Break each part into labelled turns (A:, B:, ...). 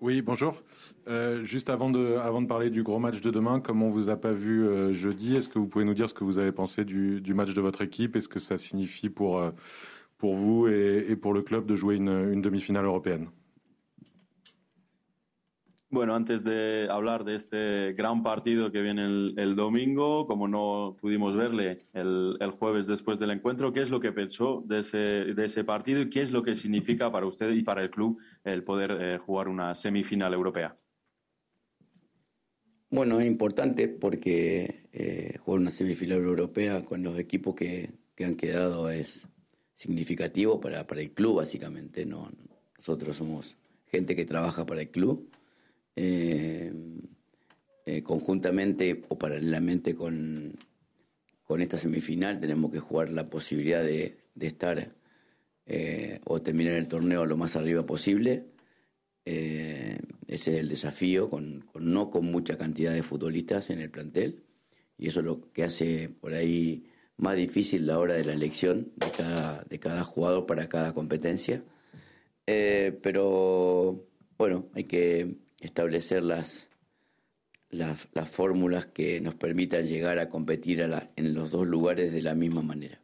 A: Oui, bonjour. Euh, juste avant de, parler du gros match de demain, comme on vous a pas vu euh, jeudi, est-ce que vous pouvez nous dire ce que vous avez pensé du, match de votre équipe et ce que ça signifie pour, euh, vous et, pour le club de jouer une, une demi-finale européenne?
B: Bueno, antes de hablar de este gran partido que viene el, el domingo, como no pudimos verle el, el, jueves después del encuentro, ¿qué es lo que pensó de ese, de ese partido y qué es lo que significa para usted y para el club el poder eh, jugar una semifinal europea?
C: Bueno, es importante porque eh, jugar una semifinal europea con los equipos que, que han quedado es significativo para, para, el club, básicamente. ¿no? Nosotros somos gente que trabaja para el club eh, eh, conjuntamente o paralelamente con, con esta semifinal tenemos que jugar la posibilidad de, de estar eh, o terminar el torneo lo más arriba posible. ese es el desafío, con, no con mucha cantidad de futbolistas en el plantel. Y eso es lo que hace por ahí más difícil la hora de la elección de cada, de cada jugador para cada competencia. pero bueno, hay que establecer las, las, las, fórmulas que nos permitan llegar a competir a la, en los dos de la misma manera.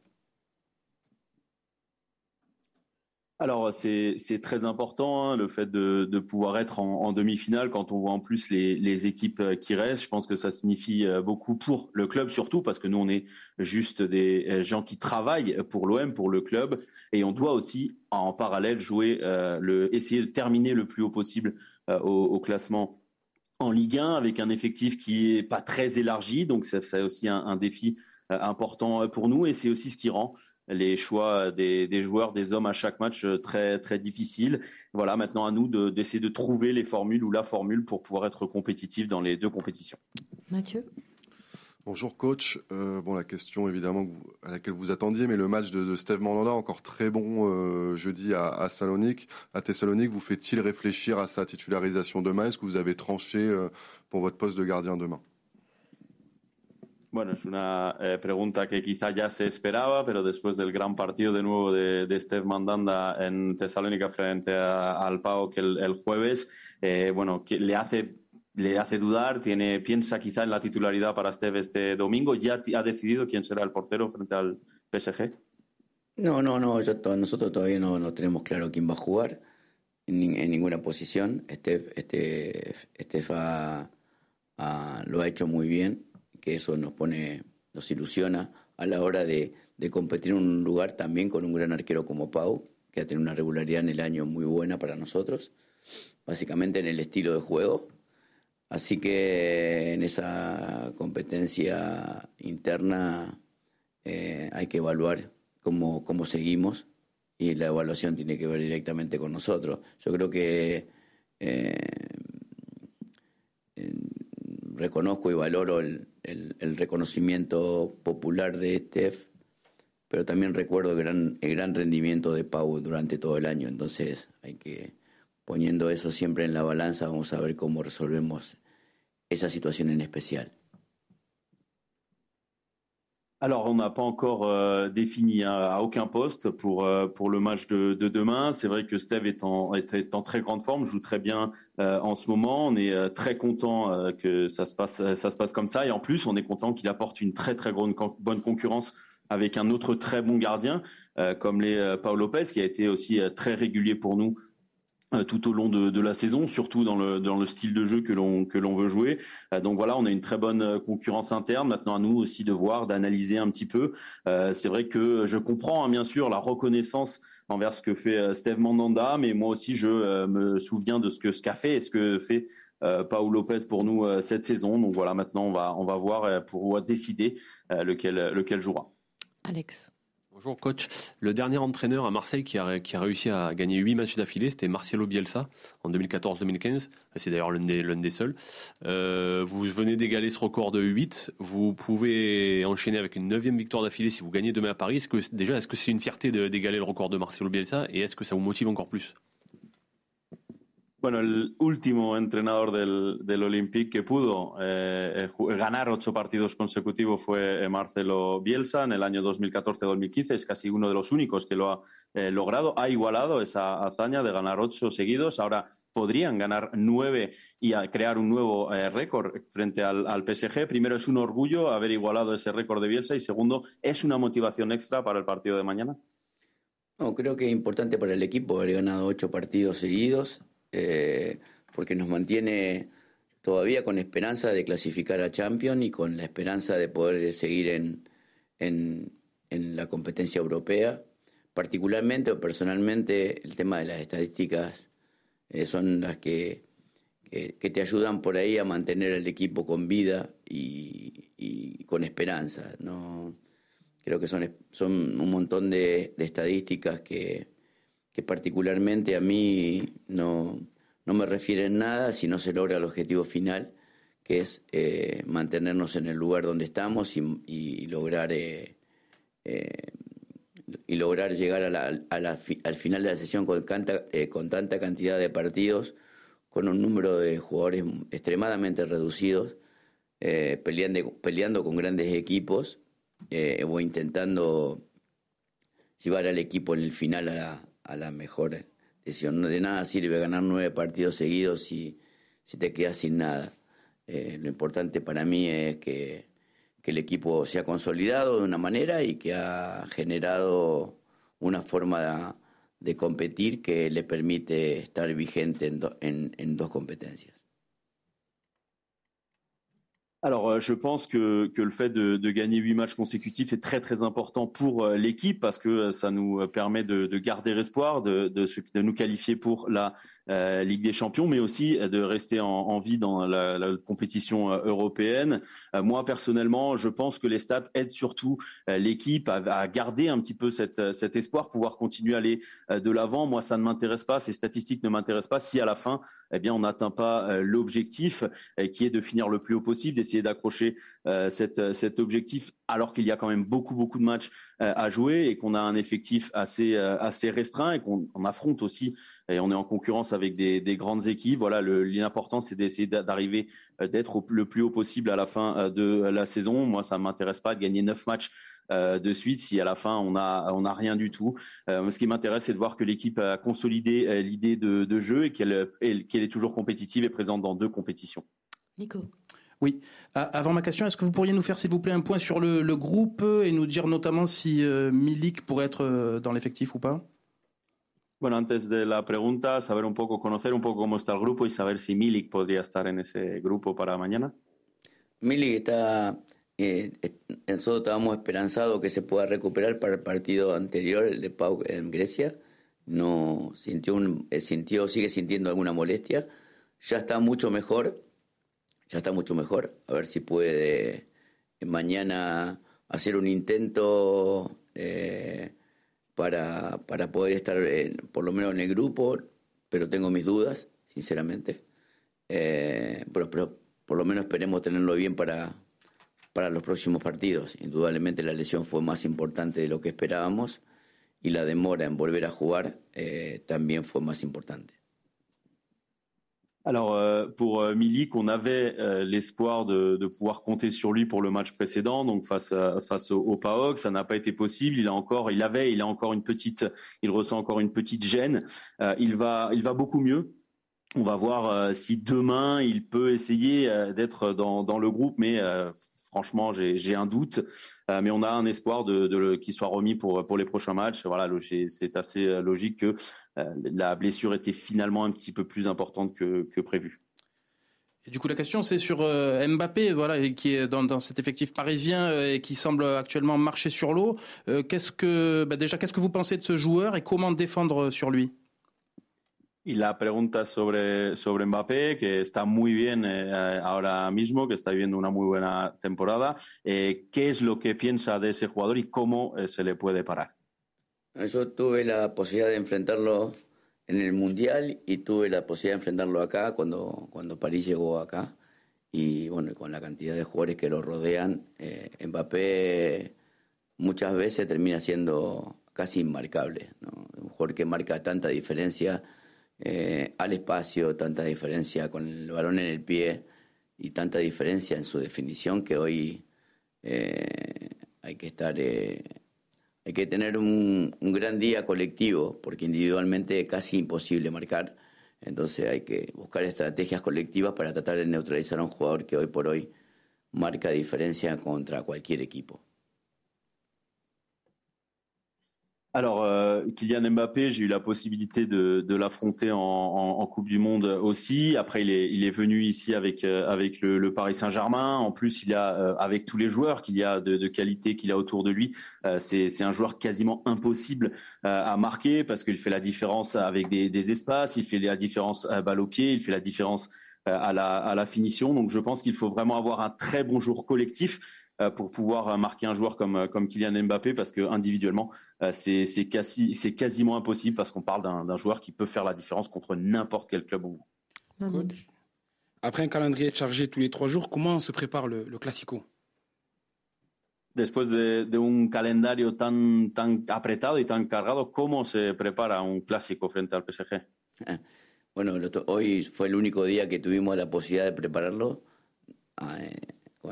B: Alors c'est très important hein, le fait de, pouvoir être en, demi-finale quand on voit en plus les, équipes qui restent. Je pense que ça signifie beaucoup pour le club surtout parce que nous on est juste des gens qui travaillent pour l'OM, pour le club et on doit aussi en parallèle jouer euh, essayer de terminer le plus haut possible euh, au, classement en Ligue 1 avec un effectif qui est pas très élargi donc c'est aussi un, défi euh, important pour nous et c'est aussi ce qui rend les choix des, des, joueurs, des hommes à chaque match euh, très très difficile. Voilà, maintenant à nous d'essayer de, de, trouver les formules ou la formule pour pouvoir être compétitif dans les deux compétitions.
D: Mathieu?
E: Bonjour coach. Euh, bon la question évidemment à laquelle vous attendiez, mais le match de, Steve Mandanda encore très bon euh, jeudi à, à Salonique, à Thessalonique, vous fait-il réfléchir à sa titularisation demain? Est-ce que vous avez tranché euh, pour votre poste de gardien demain?
B: Bueno, es una eh, pregunta que quizá ya se esperaba, pero después del gran partido de nuevo de, Steve Mandanda en Tesalónica frente a, al PAOK el, el jueves, eh, bueno, le hace le hace dudar, tiene, piensa quizá en la titularidad para Steve este domingo. ¿Ya ha decidido quién será el portero frente al PSG?
C: No, no, no. Yo, nosotros todavía no, no, tenemos claro quién va a jugar en, en ninguna posición. Este, ha, ha, lo ha hecho muy bien que eso nos pone, nos ilusiona a la hora de, de, competir en un lugar también con un gran arquero como Pau, que ha tenido una regularidad en el año muy buena para nosotros, básicamente en el estilo de juego. Así que en esa competencia interna eh, hay que evaluar cómo, cómo seguimos y la evaluación tiene que ver directamente con nosotros. Yo creo que eh, reconozco y valoro el, el, reconocimiento popular de Steph, pero también recuerdo el gran, el gran rendimiento de Pau durante todo el año. Entonces, hay que, poniendo eso siempre en la balanza, vamos a ver cómo resolvemos esa situación en especial.
B: Alors, on n'a pas encore euh, défini hein, à aucun poste pour euh, pour le match de, de demain. C'est vrai que Steve est en est, est, en très grande forme, joue très bien euh, en ce moment. On est très content que ça se passe ça se passe comme ça et en plus, on est content qu'il apporte une très très grande bonne concurrence avec un autre très bon gardien comme les Paul Lopez qui a été aussi très régulier pour nous tout au long de, la saison, surtout dans le, dans le style de jeu que l'on que l'on veut jouer. Euh, donc voilà, on a une très bonne euh, concurrence interne. Maintenant à nous aussi de voir, d'analyser un petit peu. Euh, c'est vrai que je comprends hein, bien sûr la reconnaissance envers ce que fait Steve Mandanda, mais moi aussi je euh, me souviens de ce que ce qu'a fait et ce que fait euh, Paul Lopez pour nous cette saison. Donc voilà, maintenant on va on va voir pour décider lequel lequel jouera.
D: Alex.
F: Bonjour coach. Le dernier entraîneur à Marseille qui a, réussi à gagner 8 matchs d'affilée, c'était Marcelo Bielsa en 2014-2015. C'est d'ailleurs l'un des, des, seuls. Euh, vous venez d'égaler ce record de 8. Vous pouvez enchaîner avec une neuvième victoire d'affilée si vous gagnez demain à Paris. Est-ce que, déjà, est-ce que c'est une fierté d'égaler le record de Marcelo Bielsa et est-ce que ça vous motive encore plus?
B: Bueno, el último entrenador del, Olympique que pudo eh, eh ganar ocho partidos consecutivos fue eh, Marcelo Bielsa en el año 2014-2015. Es casi uno de los únicos que lo ha logrado. Ha igualado esa hazaña de ganar ocho seguidos. Ahora podrían ganar nueve y crear un nuevo récord frente al, al, PSG. Primero, es un orgullo haber igualado ese récord de Bielsa y segundo, es una motivación extra para el partido de mañana.
C: No, creo que es importante para el equipo haber ganado ocho partidos seguidos. Eh, porque nos mantiene todavía con esperanza de clasificar a Champions y con la esperanza de poder seguir en, en, la competencia europea. Particularmente o personalmente el tema de las estadísticas eh, son las que, que, te ayudan por ahí a mantener el equipo con vida y, y con esperanza. ¿no? Creo que son, son un montón de estadísticas que, que particularmente a mí no, no me refieren nada si no se logra el objetivo final, que es eh, mantenernos en el lugar donde estamos y, lograr eh, eh, y lograr llegar a la, al final de la sesión con, con tanta cantidad de partidos, con un número de jugadores extremadamente reducidos, peleando, peleando con grandes equipos o intentando llevar al equipo en el final a la, a la mejor decisión. De nada sirve ganar nueve partidos seguidos si, si te quedas sin nada. Eh, lo importante para mí es que, que, el equipo se ha consolidado de una manera y que ha generado una forma de, competir que le permite estar vigente en, en dos competencias.
B: Alors, euh, je pense que, que le fait de, de, gagner huit matchs consécutifs est très très important pour euh, l'équipe parce que euh, ça nous permet de, de garder espoir, de, de, nous qualifier pour la euh, Ligue des Champions, mais aussi de rester en, vie dans la, compétition européenne. Euh, moi personnellement, je pense que les stats aident surtout l'équipe à, garder un petit peu cet espoir, pouvoir continuer à aller de l'avant. Moi, ça ne m'intéresse pas, ces statistiques ne m'intéressent pas si à la fin, eh bien, on n'atteint pas l'objectif qui est de finir le plus haut possible, d'essayer d'accrocher euh, cet objectif alors qu'il y a quand même beaucoup beaucoup de matchs euh, à jouer et qu'on a un effectif assez euh, assez restreint et qu'on affronte aussi et on est en concurrence avec des, grandes équipes. Voilà, l'important c'est d'essayer d'arriver d'être le plus haut possible à la fin de la saison. Moi, ça m'intéresse pas de gagner neuf matchs de suite si à la fin on a on a rien du tout. ce qui m'intéresse, c'est de voir que l'équipe a consolidé l'idée de, jeu et qu'elle est toujours compétitive et présente dans deux compétitions.
D: Nico.
G: Oui. Avant ma question, est-ce que vous pourriez nous faire, s'il vous plaît, un point sur le, le groupe et nous dire notamment si euh, Milik pourrait être euh, dans l'effectif ou pas
B: Bueno, antes de la pregunta, saber un poco, conocer un poco cómo está el grupo y saber si Milik podría estar en ese grupo para mañana.
C: Milik está, eh, nosotros estábamos esperanzados que se pueda recuperar para el partido anterior, el de Pau en Grecia. No sintió, un, eh, sintió, sigue sintiendo alguna molestia. Ya está mucho mejor ya está mucho mejor. A ver si puede mañana hacer un intento eh, para, para, poder estar por lo menos en el grupo, pero tengo mis dudas, sinceramente. Eh, pero, pero, por lo menos esperemos tenerlo bien para, para los próximos partidos. Indudablemente la lesión fue más importante de lo que esperábamos y la demora en volver a jugar eh, también fue más importante.
B: Alors euh, pour euh, Milik, on avait euh, l'espoir de, pouvoir compter sur lui pour le match précédent, donc face face au, au PAOK, ça n'a pas été possible. Il a encore, il avait, il a encore une petite, il ressent encore une petite gêne. il va, il va beaucoup mieux. On va voir si demain il peut essayer d'être dans, dans le groupe, mais franchement, j'ai un doute. Euh, mais on a un espoir de, qu'il soit remis pour, les prochains matchs. Voilà, c'est assez euh, logique que euh, la blessure était finalement un petit peu plus importante que, que prévu.
G: Du coup, la question, c'est sur Mbappé, voilà, qui est dans, dans, cet effectif parisien et qui semble actuellement marcher sur l'eau. qu'est-ce que, bah déjà, qu'est-ce que vous pensez de ce joueur et comment défendre sur lui?
B: Y la pregunta sobre, sobre Mbappé, que está muy bien eh, ahora mismo, que está viviendo una muy buena temporada. Eh, ¿Qué es lo que piensa de ese jugador y cómo eh, se le puede parar?
C: Yo tuve la posibilidad de enfrentarlo en el Mundial y tuve la posibilidad de enfrentarlo acá cuando, cuando París llegó acá. Y bueno, con la cantidad de jugadores que lo rodean, Mbappé muchas veces termina siendo casi inmarcable. Un jugador que marca tanta diferencia eh, al espacio, tanta diferencia con el balón en el pie y tanta diferencia en su definición que hoy eh, hay que estar, eh, hay que tener un, un, gran día colectivo, porque individualmente es casi imposible marcar. Entonces hay que buscar estrategias colectivas para tratar de neutralizar a un jugador que hoy por hoy marca diferencia contra cualquier equipo.
B: Alors, euh, Kylian Mbappé, j'ai eu la possibilité de, l'affronter en, Coupe du Monde aussi. Après, il est, il est venu ici avec euh, avec le, Paris Saint-Germain. En plus, il a euh, avec tous les joueurs qu'il y a de, qualité qu'il a autour de lui, c'est un joueur quasiment impossible à marquer parce qu'il fait la différence avec des, espaces, il fait la différence à balle au pied, il fait la différence à la, à la finition. Donc, je pense qu'il faut vraiment avoir un très bon jour collectif euh, pour pouvoir euh, marquer un joueur comme, euh, comme Kylian Mbappé parce que individuellement, c'est quasi, quasiment impossible parce qu'on parle d'un joueur qui peut faire la différence contre n'importe quel club au monde.
D: après un calendrier chargé tous les trois jours, comment se prépare le, le Classico?
B: Después de, de, un calendario tan, tan apretado y tan cargado, ¿cómo se prepara un clásico frente al PSG?
C: Bueno, hoy fue el único día que tuvimos la posibilidad de prepararlo.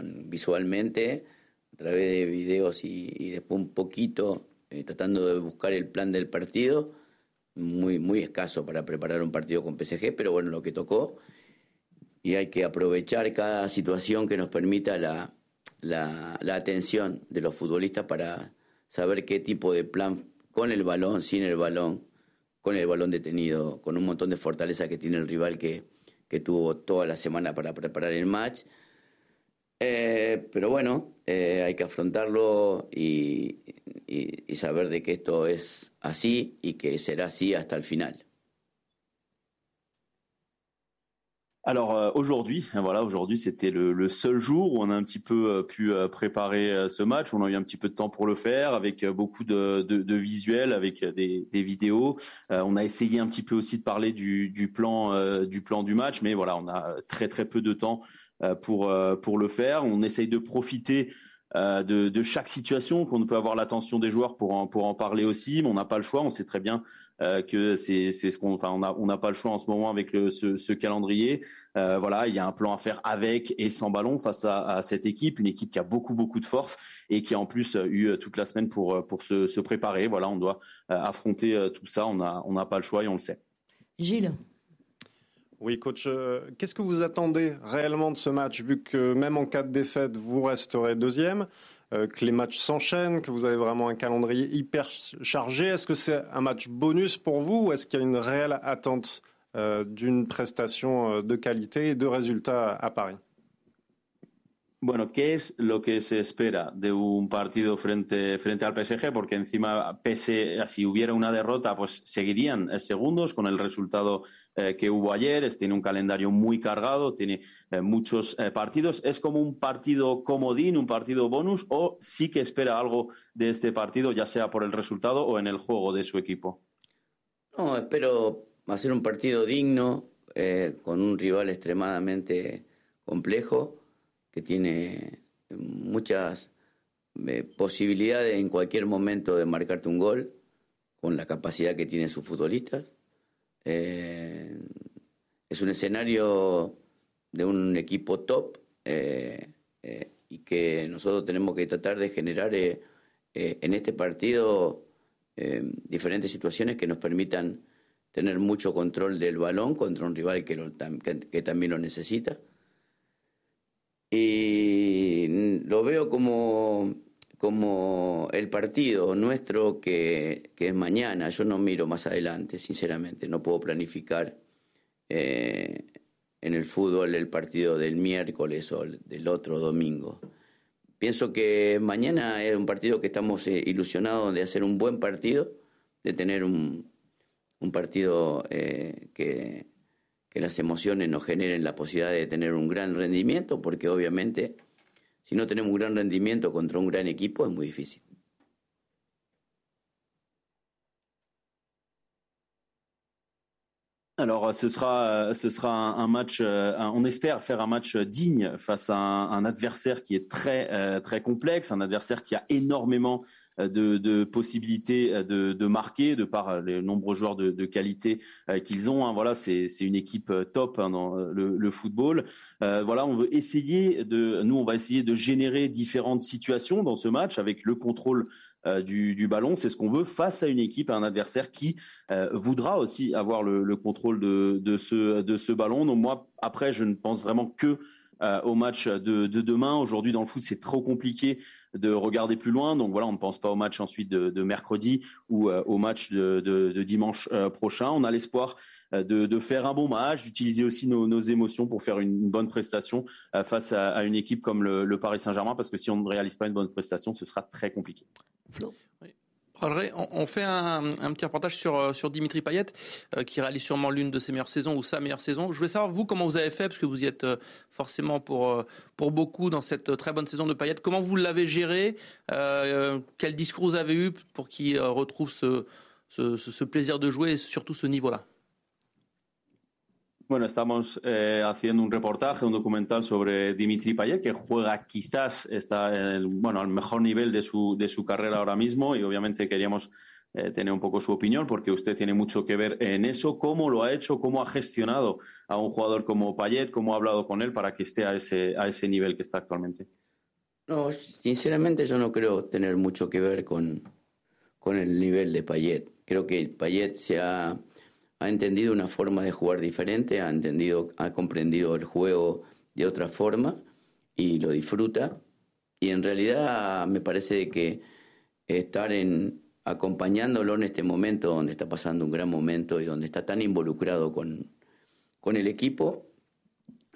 C: Visualmente, a través de videos y, después un poquito eh, tratando de buscar el plan del partido. Muy, muy escaso para preparar un partido con PSG, pero bueno, lo que tocó. Y hay que aprovechar cada situación que nos permita la, la, la atención de los futbolistas para saber qué tipo de plan con el balón, sin el balón, con el balón detenido, con un montón de fortaleza que tiene el rival que, que tuvo toda la semana para preparar el match eh, pero bueno, eh, hay que afrontarlo y, de que esto es así y que será así hasta el final.
B: Alors euh, aujourd'hui, voilà, aujourd'hui c'était le, seul jour où on a un petit peu euh, pu euh, préparer ce match. On a eu un petit peu de temps pour le faire, avec beaucoup de, visuels, avec des, vidéos. on a essayé un petit peu aussi de parler du, plan, du plan du match, mais voilà, on a très très peu de temps pour, euh, pour le faire. On essaye de profiter euh, de, chaque situation, qu'on peut avoir l'attention des joueurs pour en, pour en parler aussi, mais on n'a pas le choix. On sait très bien que c'est ce qu'on, enfin, on n'a n'a pas le choix en ce moment avec ce, calendrier. voilà, il y a un plan à faire avec et sans ballon face à, cette équipe, une équipe qui a beaucoup beaucoup de force et qui a en plus eu toute la semaine pour pour se, préparer. Voilà, on doit affronter tout ça. On a on n'a pas le choix et on le sait.
H: Gilles.
I: Oui, coach, euh, qu'est-ce que vous attendez réellement de ce match, vu que même en cas de défaite, vous resterez deuxième, euh, que les matchs s'enchaînent, que vous avez vraiment un calendrier hyper chargé? Est-ce que c'est un match bonus pour vous ou est-ce qu'il y a une réelle attente euh, d'une prestation de qualité et de résultats à Paris?
B: Bueno, ¿qué es lo que se espera de un partido frente, frente al PSG? Porque encima, pese a si hubiera una derrota, pues seguirían eh, segundos con el resultado eh, que hubo ayer. Tiene un calendario muy cargado, tiene eh, muchos partidos. ¿Es como un partido comodín, un partido bonus, o sí que espera algo de este partido, ya sea por el resultado o en el juego de su equipo?
C: No, espero hacer un partido digno, con un rival extremadamente complejo que tiene muchas eh, posibilidades en cualquier momento de marcarte un gol, con la capacidad que tienen sus futbolistas. Eh, es un escenario de un equipo top eh, y que nosotros tenemos que tratar de generar en este partido diferentes situaciones que nos permitan tener mucho control del balón contra un rival que también lo necesita. Y lo veo como, como el partido nuestro que, que, es mañana. Yo no miro más adelante, sinceramente. No puedo planificar eh, en el fútbol el partido del miércoles o del otro domingo. Pienso que mañana es un partido que estamos eh, ilusionados de hacer un buen partido, de tener un, un partido eh, que, que las emociones nos generen la posibilidad de tener un gran rendimiento, porque obviamente si no tenemos un gran rendimiento contra un gran equipo es muy difícil.
B: Alors, ce sera, ce sera un, match. on espère faire un match digne face à un, adversaire qui est très, très complexe, un adversaire qui a énormément de, possibilités de, marquer de par les nombreux joueurs de, qualité qu'ils ont. Hein. Voilà, c'est une équipe top hein, dans le, football. voilà, on veut essayer de, nous, on va essayer de générer différentes situations dans ce match avec le contrôle du, ballon. C'est ce qu'on veut face à une équipe, à un adversaire qui voudra aussi avoir le, contrôle de, ce, ballon. Donc moi, après, je ne pense vraiment que au match de, demain. Aujourd'hui, dans le foot, c'est trop compliqué de regarder plus loin. Donc voilà, on ne pense pas au match ensuite de, mercredi ou euh, au match de, dimanche euh, prochain. On a l'espoir euh, de, faire un bon match, d'utiliser aussi nos, émotions pour faire une, bonne prestation face à, une équipe comme le, Paris Saint-Germain, parce que si on ne réalise pas une bonne prestation, ce sera très compliqué
G: on fait un, petit reportage sur, euh, Dimitri Payet, euh, qui réalise sûrement l'une de ses meilleures saisons ou sa meilleure saison. Je voulais savoir, vous, comment vous avez fait, parce que vous y êtes euh, forcément pour, pour beaucoup dans cette très bonne saison de Payet. Comment vous l'avez géré Quel discours vous avez eu pour qu'il retrouve ce plaisir de jouer et surtout ce niveau-là?
B: Bueno, estamos eh, haciendo un reportaje, un documental sobre Dimitri Payet, que juega quizás está bueno, al mejor nivel de su, de su carrera ahora mismo y obviamente queríamos eh, tener un poco su opinión porque usted tiene mucho que ver en eso. ¿Cómo lo ha hecho? ¿Cómo ha gestionado a un jugador como Payet? ¿Cómo ha hablado con él para que esté a ese, a ese nivel que está actualmente?
C: No, sinceramente yo no creo tener mucho que ver con, con el nivel de Payet. Creo que Payet se ha ha entendido una forma de jugar diferente, ha entendido, ha comprendido el juego de otra forma y lo disfruta. Y en realidad me parece que estar en, acompañándolo en este momento donde está pasando un gran momento y donde está tan involucrado con, con el equipo,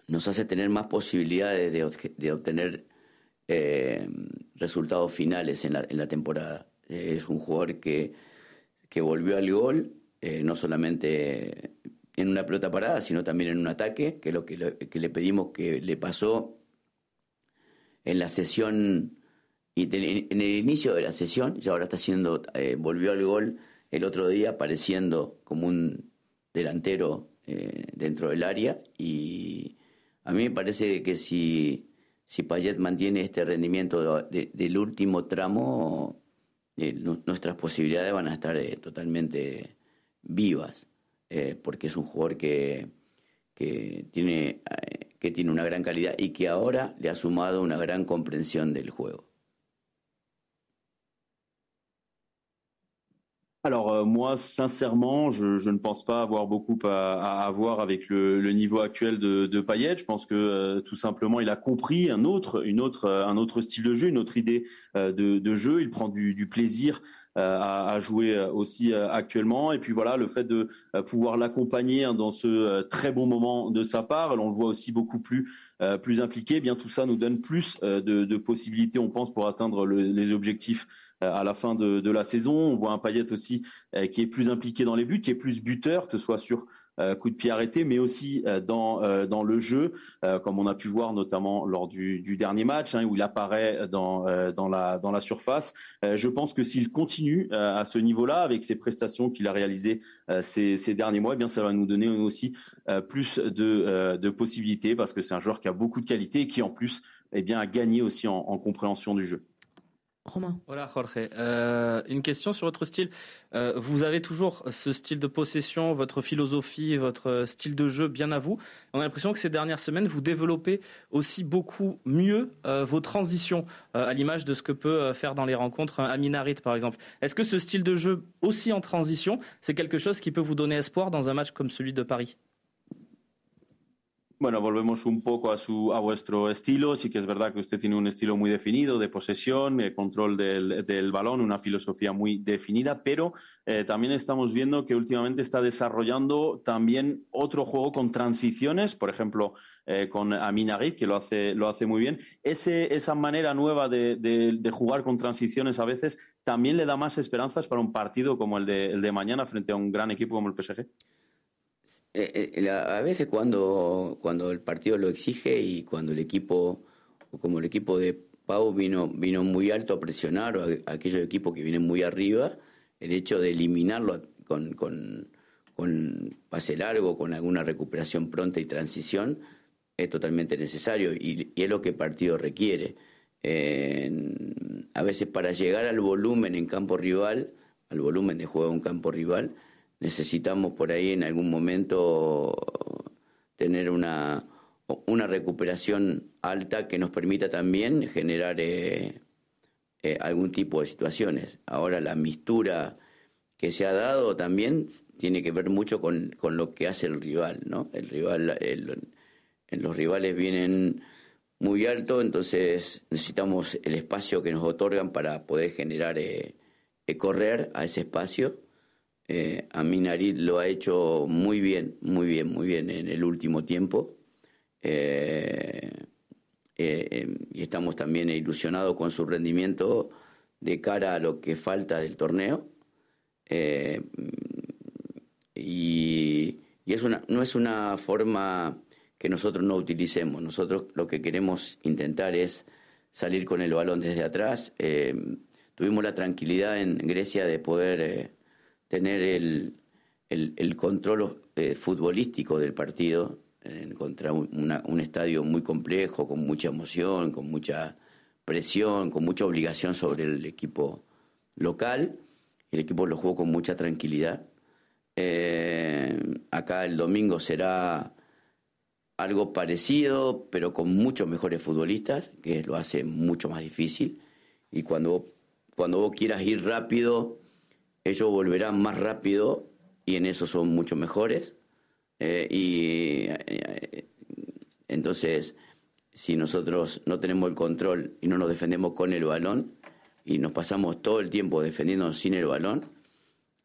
C: nos hace tener más posibilidades de, obtener eh, resultados finales en la, temporada. Es un jugador que, que volvió al gol eh, no solamente en una pelota parada, sino también en un ataque, que es lo que, le pedimos que le pasó en la sesión, en el inicio de la sesión, y ahora está haciendo, eh, volvió al gol el otro día apareciendo como un delantero eh, dentro del área y a mí me parece que si, si Payet mantiene este rendimiento del último tramo, nuestras posibilidades van a estar totalmente vivas, eh, porque es un jugador que, que, tiene, eh, que tiene una gran calidad y que ahora le ha sumado una gran compréhension del juego.
B: Alors euh, moi, sincèrement, je, je, ne pense pas avoir beaucoup à avoir avec le, le, niveau actuel de, de Payet. Je pense que euh, tout simplement, il a compris un autre, une autre, un autre style de jeu, une autre idée euh, de, de, jeu. Il prend du, du plaisir euh, à, jouer euh, aussi euh, actuellement. Et puis voilà, le fait de pouvoir l'accompagner hein, dans ce très bon moment de sa part, on le voit aussi beaucoup plus plus impliqué. Eh bien tout ça nous donne plus de, possibilités, on pense, pour atteindre les objectifs à la fin de, la saison. On voit un Payet aussi qui est plus impliqué dans les buts, qui est plus buteur, que ce soit sur coup de pied arrêté, mais aussi euh, dans euh, dans le jeu, comme on a pu voir notamment lors du, du dernier match hein, où il apparaît dans dans la dans la surface. je pense que s'il continue à ce niveau-là avec ses prestations qu'il a réalisées ces, ces derniers mois, eh bien ça va nous donner aussi plus de de possibilités parce que c'est un joueur qui a beaucoup de qualité et qui en plus eh bien a gagné aussi en, en compréhension du jeu.
G: Romain. Voilà, Jorge. Euh, une question sur votre style. Euh, vous avez toujours ce style de possession, votre philosophie, votre style de jeu bien à vous. On a l'impression que ces dernières semaines, vous développez aussi beaucoup mieux euh, vos transitions, à l'image de ce que peut faire dans les rencontres Aminarit, par exemple. Est-ce que ce style de jeu, aussi en transition, c'est quelque chose qui peut vous donner espoir dans un match comme celui de Paris?
B: Bueno, volvemos un poco a, su, a vuestro estilo. Sí que es verdad que usted tiene un estilo muy definido de posesión, de control del, del balón, una filosofía muy definida, pero eh, también estamos viendo que últimamente está desarrollando también otro juego con transiciones, por ejemplo, eh, con Aminarit, que lo hace, lo hace muy bien. Esa manera nueva de, de, jugar con transiciones a veces también le da más esperanzas para un partido como el de, el de mañana frente a un gran equipo como el PSG.
C: Eh, eh, a veces cuando, cuando el partido lo exige y cuando el equipo, como el equipo de Pau vino, vino muy alto a presionar, o aquellos equipos que vienen muy arriba, el hecho de eliminarlo con, con, con pase largo, con alguna recuperación pronta y transición, es totalmente necesario y, es lo que el partido requiere. a veces para llegar al volumen en campo rival, al volumen de juego en campo rival, necesitamos por ahí en algún momento tener una, una recuperación alta que nos permita también generar eh, eh, algún tipo de situaciones. Ahora la mistura que se ha dado también tiene que ver mucho con, con lo que hace el rival, ¿no? El rival, los rivales vienen muy alto, entonces necesitamos el espacio que nos otorgan para poder generar, eh, eh correr a ese espacio. Eh, a Minarit lo ha hecho muy bien, muy bien, muy bien en el último tiempo. Eh, y estamos también ilusionados con su rendimiento de cara a lo que falta del torneo. Eh, y, es una, no es una forma que nosotros no utilicemos. Nosotros lo que queremos intentar es salir con el balón desde atrás. Eh, tuvimos la tranquilidad en Grecia de poder eh, tener el, el, control futbolístico del partido contra un estadio muy complejo, con mucha emoción, con mucha presión, con mucha obligación sobre el equipo local el equipo lo jugó con mucha tranquilidad. Eh, acá el domingo será algo parecido, pero con muchos mejores futbolistas, que lo hace mucho más difícil. Y cuando, cuando vos quieras ir rápido, ellos volverán más rápido y en eso son mucho mejores. Eh, y eh, entonces, si nosotros no tenemos el control y no nos defendemos con el balón, y nos pasamos todo el tiempo defendiéndonos sin el balón,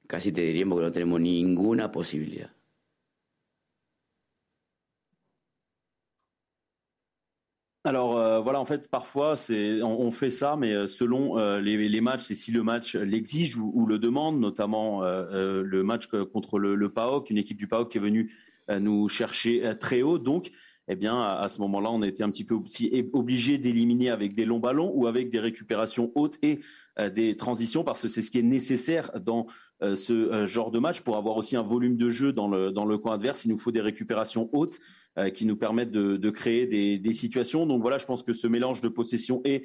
C: casi te diríamos que no tenemos ninguna possibilité.
B: Alors euh, voilà, en fait, parfois c'est on, fait ça, mais euh, selon euh, les, matchs, et si le match l'exige ou, le demande, notamment le match contre le, le, PAOK, une équipe du PAOK qui est venue nous chercher très haut, donc eh bien, à, ce moment-là, on a été un petit peu obligé d'éliminer avec des longs ballons ou avec des récupérations hautes et euh, des transitions, parce que c'est ce qui est nécessaire dans euh, ce euh, genre de match pour avoir aussi un volume de jeu dans le, dans le coin adverse. Il nous faut des récupérations hautes qui nous permettent de, créer des, situations. Donc voilà, je pense que ce mélange de possession et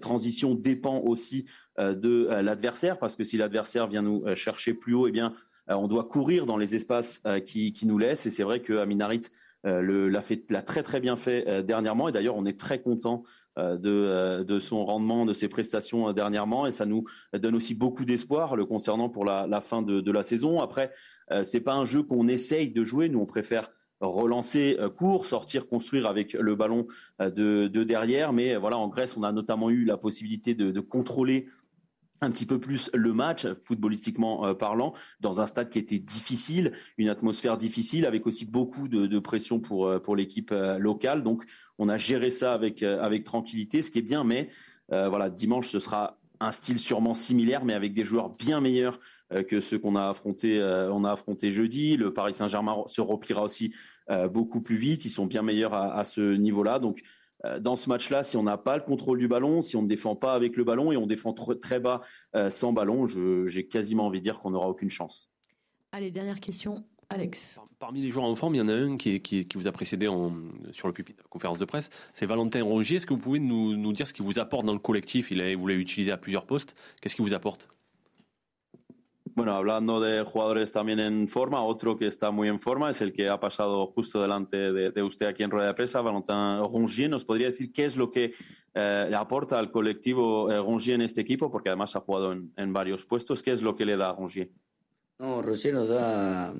B: transition dépend aussi de l'adversaire, parce que si l'adversaire vient nous chercher plus haut, eh bien, on doit courir dans les espaces qui, nous laissent. Et c'est vrai que Aminarit euh, l'a très très bien fait euh, dernièrement et d'ailleurs on est très content euh, de, son rendement, de ses prestations dernièrement et ça nous donne aussi beaucoup d'espoir le concernant pour la, fin de, la saison. Après, c'est pas un jeu qu'on essaye de jouer, nous on préfère relancer court, sortir, construire avec le ballon de, derrière. Mais voilà, en Grèce, on a notamment eu la possibilité de contrôler un petit peu plus le match, footballistiquement euh, parlant, dans un stade qui était difficile, une atmosphère difficile, avec aussi beaucoup de, pression pour, euh, pour l'équipe euh, locale. Donc, on a géré ça avec, avec tranquillité, ce qui est bien, mais voilà, dimanche, ce sera un style sûrement similaire, mais avec des joueurs bien meilleurs que ceux qu'on a affrontés on a affronté jeudi. Le Paris Saint-Germain se repliera aussi beaucoup plus vite. Ils sont bien meilleurs à, à ce niveau-là. Donc, euh, dans ce match-là, si on n'a pas le contrôle du ballon, si on ne défend pas avec le ballon et on défend très bas euh, sans ballon, j'ai quasiment envie de dire qu'on n'aura aucune chance.
H: Allez, dernière question. Alex.
F: Parmi les joueurs en forme, il y en a un qui, qui, vous a précédé en, sur le pupitre de la conférence de presse, c'est Valentin Rongier. Est-ce que vous pouvez nous, nous dire ce qu'il vous apporte dans le collectif? Il Vous l'avez utilisé à plusieurs postes. Qu'est-ce qu'il vous apporte?
B: Bueno, hablando de jugadores también en forma, otro que está muy en forma es el que ha pasado justo delante de, usted aquí en Rueda de Prensa, Valentin Rongier. ¿Nos podría decir qué es lo que eh, le aporta al colectivo eh, Rongier en este equipo? Porque además ha jugado en, varios puestos. ¿Qué es lo que le da a Rongier?
C: No, Rongier nos da,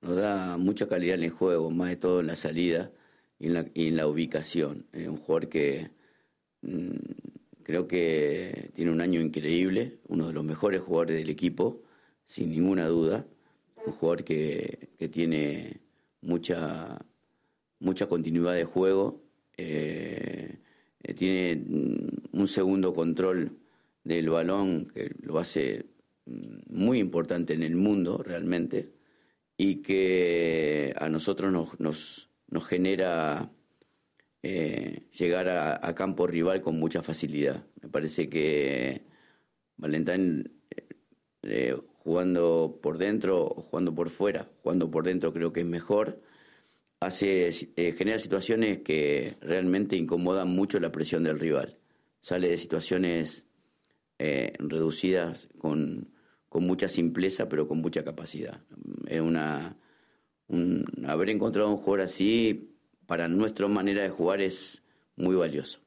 C: nos da mucha calidad en el juego, más de todo en la salida y en la, ubicación. Es un jugador que mm, creo que tiene un año increíble, uno de los mejores jugadores del equipo sin ninguna duda. Un jugador que, tiene mucha, mucha continuidad de juego, eh, eh, tiene un segundo control del balón que lo hace muy importante en el mundo realmente y que a nosotros nos, nos, genera eh, llegar a, campo rival con mucha facilidad. Me parece que Valentín jugando por dentro o jugando por fuera. Jugando por dentro creo que es mejor. Hace, eh, genera situaciones que realmente incomodan mucho la presión del rival. Sale de situaciones eh, reducidas con, con, mucha simpleza, pero con mucha capacidad. Es una, haber encontrado un jugador así para nuestra manera de jugar es muy valioso.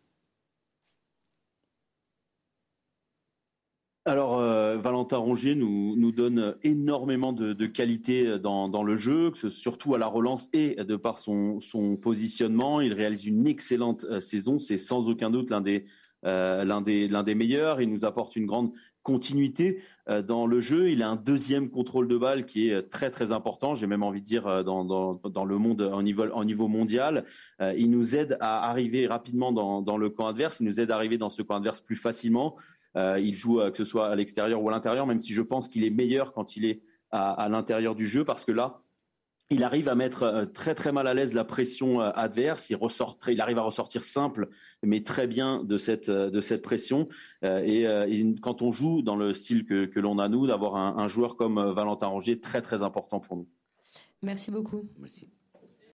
B: Alors, euh, Valentin Rongier nous, donne énormément de, qualité dans, le jeu, surtout à la relance et de par son, positionnement. Il réalise une excellente euh, saison. C'est sans aucun doute l'un des, euh, l'un des, meilleurs. Il nous apporte une grande continuité dans le jeu. Il a un deuxième contrôle de balle qui est très très important. J'ai même envie de dire dans, le monde en niveau, mondial. Il nous aide à arriver rapidement dans le camp adverse. Il nous aide à arriver dans ce camp adverse plus facilement. Euh, il joue euh, que ce soit à l'extérieur ou à l'intérieur, même si je pense qu'il est meilleur quand il est à, à l'intérieur du jeu, parce que là, il arrive à mettre euh, très très mal à l'aise la pression adverse. Il ressort, il arrive à ressortir simple, mais très bien de cette de cette pression. Et, et quand on joue dans le style que, que l'on a nous, d'avoir un, un, joueur comme Valentin Rongier très très important pour nous.
H: Merci beaucoup.
C: Merci.